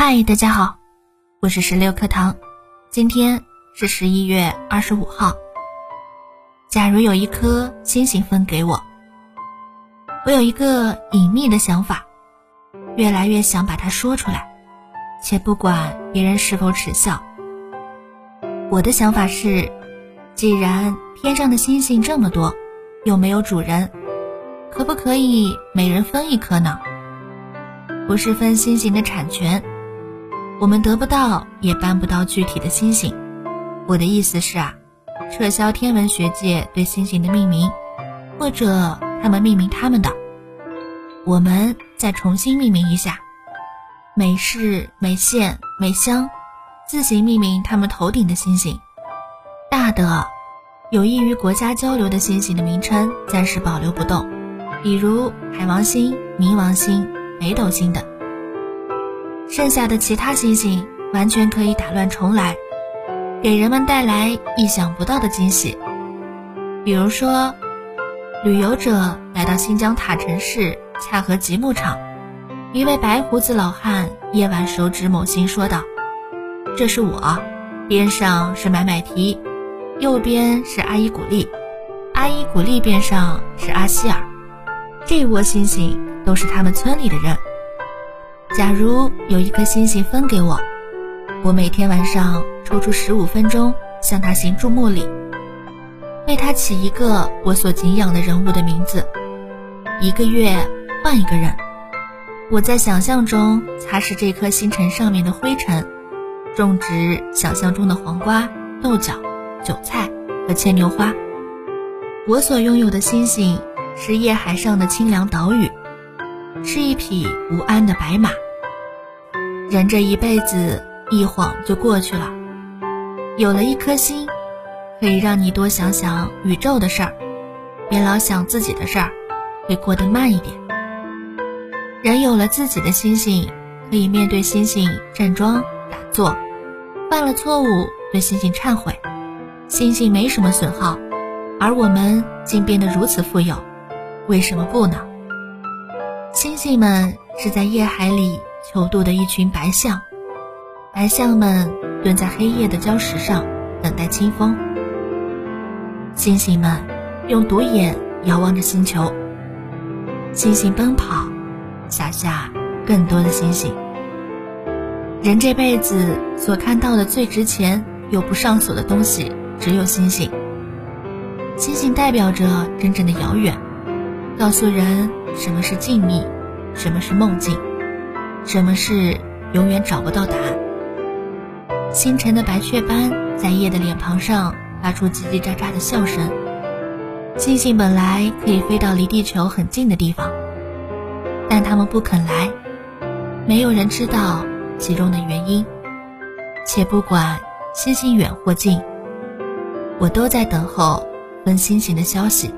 嗨，大家好，我是石榴课堂，今天是十一月二十五号。假如有一颗星星分给我，我有一个隐秘的想法，越来越想把它说出来，且不管别人是否耻笑。我的想法是，既然天上的星星这么多，又没有主人，可不可以每人分一颗呢？不是分星星的产权，我们得不到也搬不到具体的星星。我的意思是啊，撤销天文学界对星星的命名，或者他们命名他们的，我们再重新命名一下，每市、每县、每乡。自行命名他们头顶的星星，大的有益于国家交流的星星的名称暂时保留不动，比如海王星、冥王星、北斗星等。剩下的其他星星完全可以打乱重来，给人们带来意想不到的惊喜。比如说，旅游者来到新疆塔城市恰河极牧场，一位白胡子老汉夜晚手指某星说道。这是我，边上是买买提，右边是阿依古丽，阿依古丽边上是阿希尔，这窝星星都是他们村里的人。假如有一颗星星分给我，我每天晚上抽出十五分钟向他行注目礼，为他起一个我所敬仰的人物的名字，一个月换一个人。我在想象中擦拭这颗星辰上面的灰尘。种植想象中的黄瓜、豆角、韭菜和牵牛花。我所拥有的星星是夜海上的清凉岛屿，是一匹无鞍的白马。人这一辈子一晃就过去了，有了一颗心，可以让你多想想宇宙的事儿，别老想自己的事儿，会过得慢一点。人有了自己的星星，可以面对星星站桩打坐。犯了错误，对星星忏悔，星星没什么损耗，而我们竟变得如此富有，为什么不呢？星星们是在夜海里求渡的一群白象，白象们蹲在黑夜的礁石上等待清风。星星们用独眼遥望着星球，星星奔跑，撒下更多的星星。人这辈子所看到的最值钱又不上锁的东西，只有星星。星星代表着真正的遥远，告诉人什么是静谧，什么是梦境，什么是永远找不到答案。星辰的白雀斑在夜的脸庞上发出叽叽喳喳的笑声。星星本来可以飞到离地球很近的地方，但他们不肯来，没有人知道。其中的原因，且不管星星远或近，我都在等候问星星的消息。